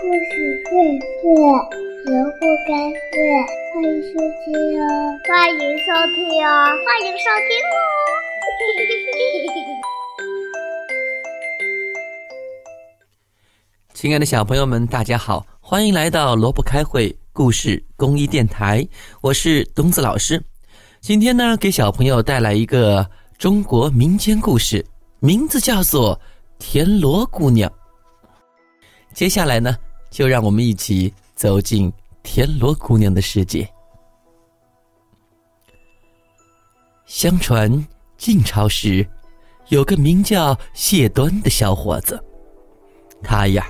故事会会萝卜开会，欢迎收听哦！欢迎收听哦！欢迎收听哦！亲爱的小朋友们，大家好，欢迎来到萝卜开会故事公益电台，我是东子老师。今天呢，给小朋友带来一个中国民间故事，名字叫做《田螺姑娘》。接下来呢，就让我们一起走进田螺姑娘的世界。相传晋朝时，有个名叫谢端的小伙子，他呀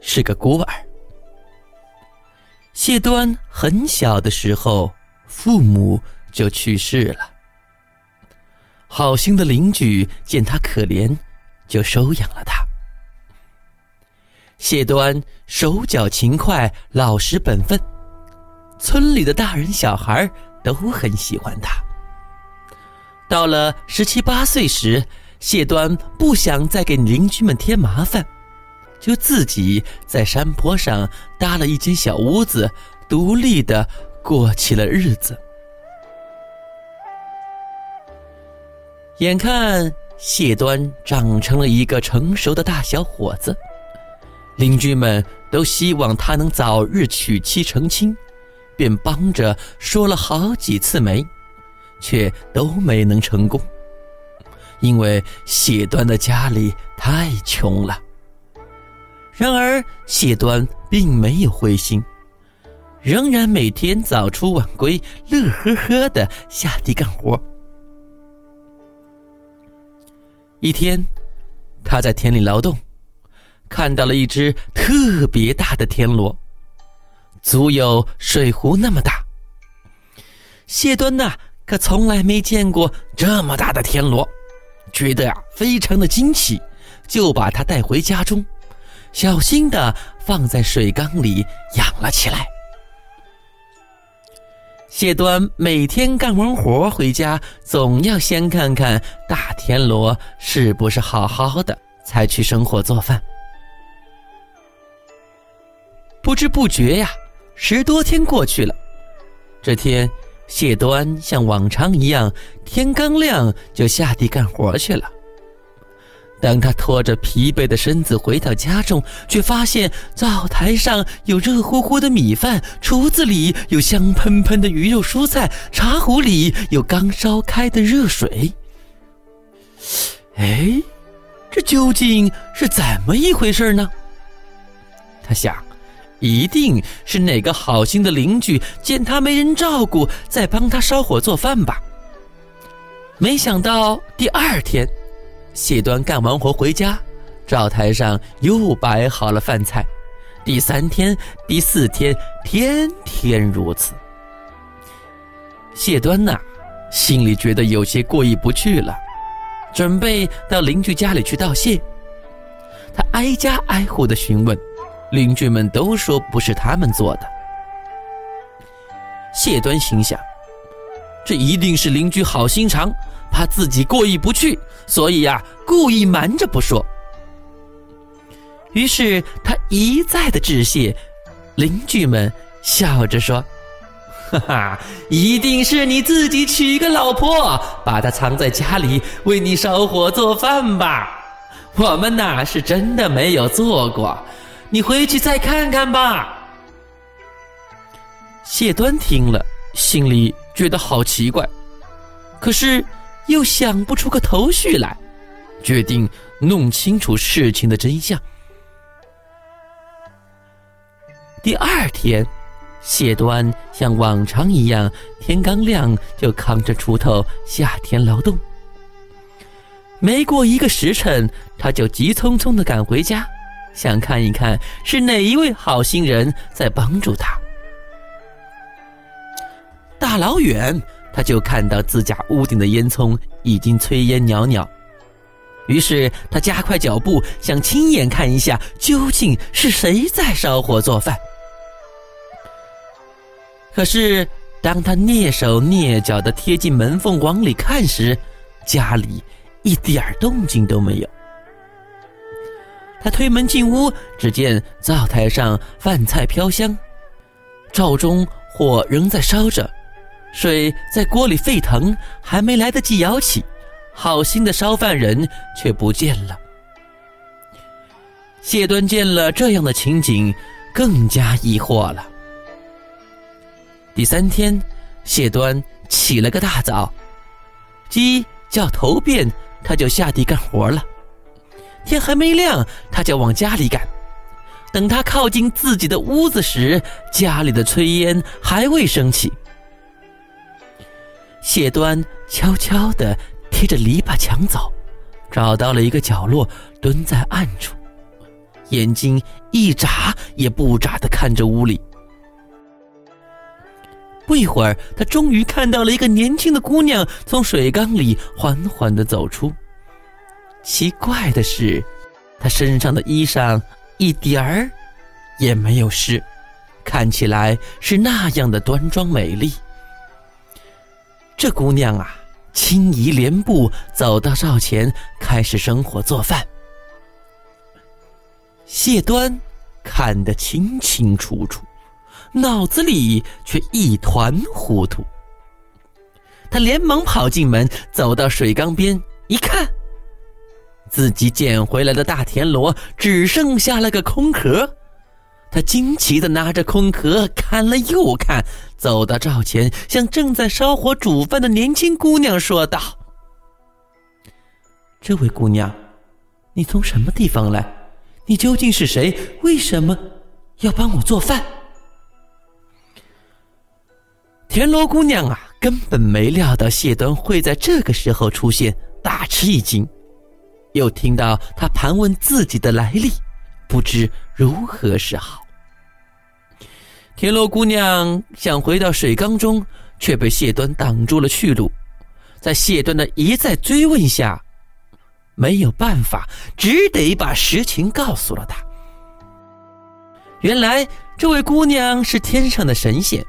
是个孤儿。谢端很小的时候，父母就去世了。好心的邻居见他可怜，就收养了他。谢端手脚勤快，老实本分，村里的大人小孩都很喜欢他。到了十七八岁时，谢端不想再给邻居们添麻烦，就自己在山坡上搭了一间小屋子，独立的过起了日子。眼看谢端长成了一个成熟的大小伙子。邻居们都希望他能早日娶妻成亲，便帮着说了好几次媒，却都没能成功。因为谢端的家里太穷了。然而谢端并没有灰心，仍然每天早出晚归，乐呵呵的下地干活。一天，他在田里劳动。看到了一只特别大的田螺，足有水壶那么大。谢端呐，可从来没见过这么大的田螺，觉得呀非常的惊奇，就把它带回家中，小心的放在水缸里养了起来。谢端每天干完活回家，总要先看看大田螺是不是好好的，才去生火做饭。不知不觉呀，十多天过去了。这天，谢端像往常一样，天刚亮就下地干活去了。当他拖着疲惫的身子回到家中，却发现灶台上有热乎乎的米饭，厨子里有香喷喷的鱼肉蔬菜，茶壶里有刚烧开的热水。哎，这究竟是怎么一回事呢？他想。一定是哪个好心的邻居见他没人照顾，在帮他烧火做饭吧。没想到第二天，谢端干完活回家，灶台上又摆好了饭菜。第三天、第四天，天天如此。谢端呐，心里觉得有些过意不去了，准备到邻居家里去道谢。他挨家挨户的询问。邻居们都说不是他们做的。谢端心想，这一定是邻居好心肠，怕自己过意不去，所以呀，故意瞒着不说。于是他一再的致谢，邻居们笑着说：“ 哈哈，一定是你自己娶个老婆，把她藏在家里为你烧火做饭吧？我们呐，是真的没有做过。”你回去再看看吧。谢端听了，心里觉得好奇怪，可是又想不出个头绪来，决定弄清楚事情的真相。第二天，谢端像往常一样，天刚亮就扛着锄头下田劳动。没过一个时辰，他就急匆匆的赶回家。想看一看是哪一位好心人在帮助他。大老远他就看到自家屋顶的烟囱已经炊烟袅袅，于是他加快脚步，想亲眼看一下究竟是谁在烧火做饭。可是当他蹑手蹑脚的贴近门缝往里看时，家里一点动静都没有。他推门进屋，只见灶台上饭菜飘香，灶中火仍在烧着，水在锅里沸腾，还没来得及舀起，好心的烧饭人却不见了。谢端见了这样的情景，更加疑惑了。第三天，谢端起了个大早，鸡叫头遍，他就下地干活了。天还没亮，他就往家里赶。等他靠近自己的屋子时，家里的炊烟还未升起。谢端悄悄地贴着篱笆墙走，找到了一个角落，蹲在暗处，眼睛一眨也不眨地看着屋里。不一会儿，他终于看到了一个年轻的姑娘从水缸里缓缓地走出。奇怪的是，她身上的衣裳一点儿也没有湿，看起来是那样的端庄美丽。这姑娘啊，轻移莲步走到灶前，开始生火做饭。谢端看得清清楚楚，脑子里却一团糊涂。他连忙跑进门，走到水缸边，一看。自己捡回来的大田螺只剩下了个空壳，他惊奇的拿着空壳看了又看，走到灶前，向正在烧火煮饭的年轻姑娘说道：“这位姑娘，你从什么地方来？你究竟是谁？为什么要帮我做饭？”田螺姑娘啊，根本没料到谢端会在这个时候出现，大吃一惊。又听到他盘问自己的来历，不知如何是好。田螺姑娘想回到水缸中，却被谢端挡住了去路。在谢端的一再追问下，没有办法，只得把实情告诉了他。原来这位姑娘是天上的神仙，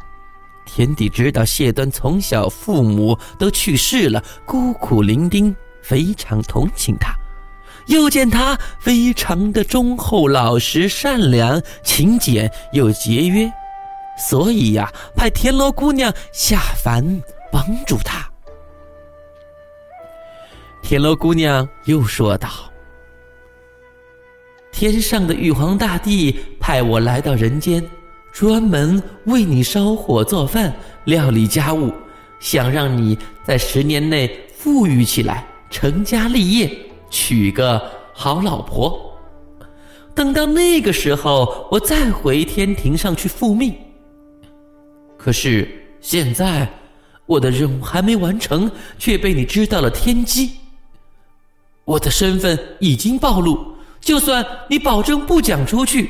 天帝知道谢端从小父母都去世了，孤苦伶仃，非常同情他。又见他非常的忠厚老实、善良、勤俭又节约，所以呀，派田螺姑娘下凡帮助他。田螺姑娘又说道：“天上的玉皇大帝派我来到人间，专门为你烧火做饭、料理家务，想让你在十年内富裕起来，成家立业。”娶个好老婆，等到那个时候，我再回天庭上去复命。可是现在，我的任务还没完成，却被你知道了天机。我的身份已经暴露，就算你保证不讲出去，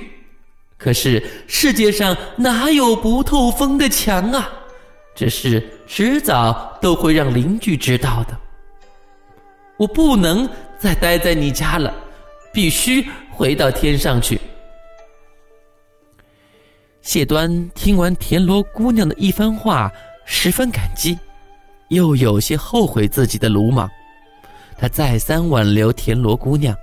可是世界上哪有不透风的墙啊？这事迟早都会让邻居知道的。我不能。再待在你家了，必须回到天上去。谢端听完田螺姑娘的一番话，十分感激，又有些后悔自己的鲁莽。他再三挽留田螺姑娘：“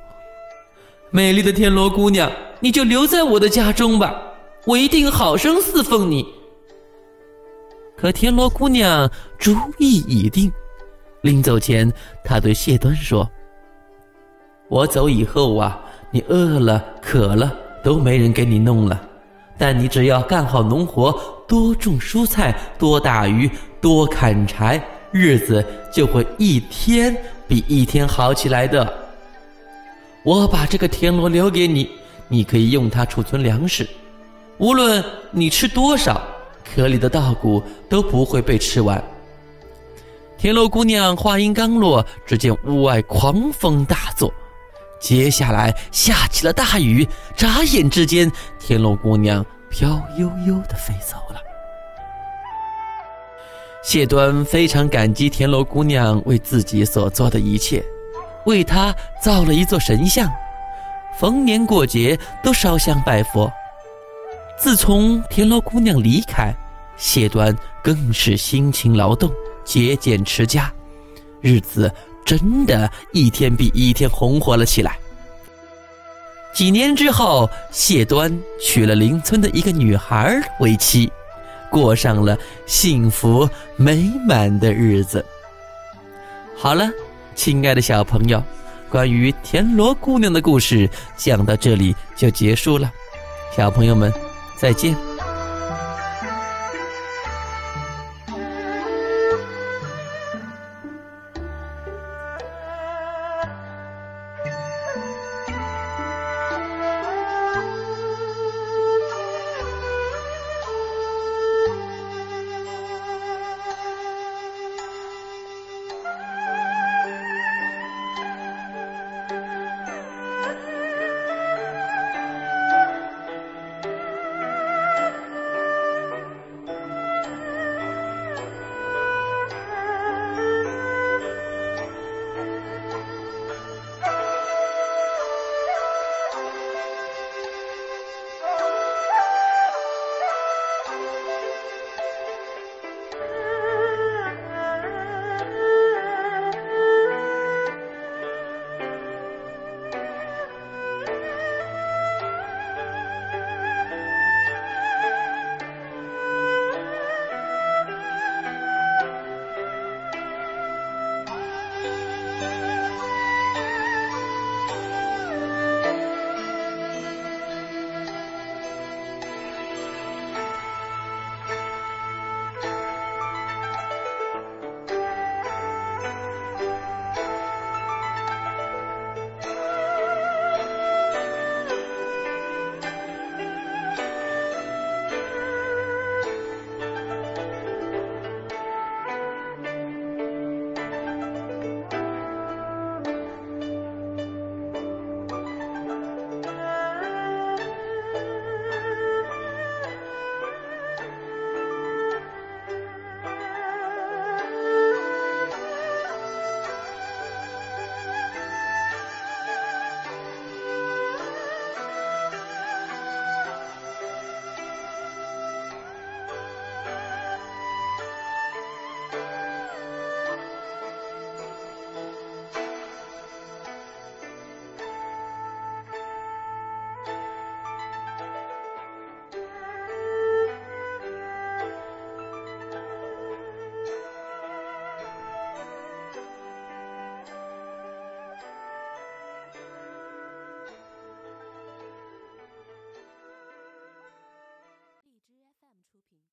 美丽的田螺姑娘，你就留在我的家中吧，我一定好生侍奉你。”可田螺姑娘主意已定，临走前，她对谢端说。我走以后啊，你饿了、渴了都没人给你弄了。但你只要干好农活，多种蔬菜，多打鱼，多砍柴，日子就会一天比一天好起来的。我把这个田螺留给你，你可以用它储存粮食。无论你吃多少，壳里的稻谷都不会被吃完。田螺姑娘话音刚落，只见屋外狂风大作。接下来下起了大雨，眨眼之间，田螺姑娘飘悠悠的飞走了。谢端非常感激田螺姑娘为自己所做的一切，为她造了一座神像，逢年过节都烧香拜佛。自从田螺姑娘离开，谢端更是辛勤劳动，节俭持家，日子。真的一天比一天红火了起来。几年之后，谢端娶了邻村的一个女孩为妻，过上了幸福美满的日子。好了，亲爱的小朋友，关于田螺姑娘的故事讲到这里就结束了，小朋友们再见。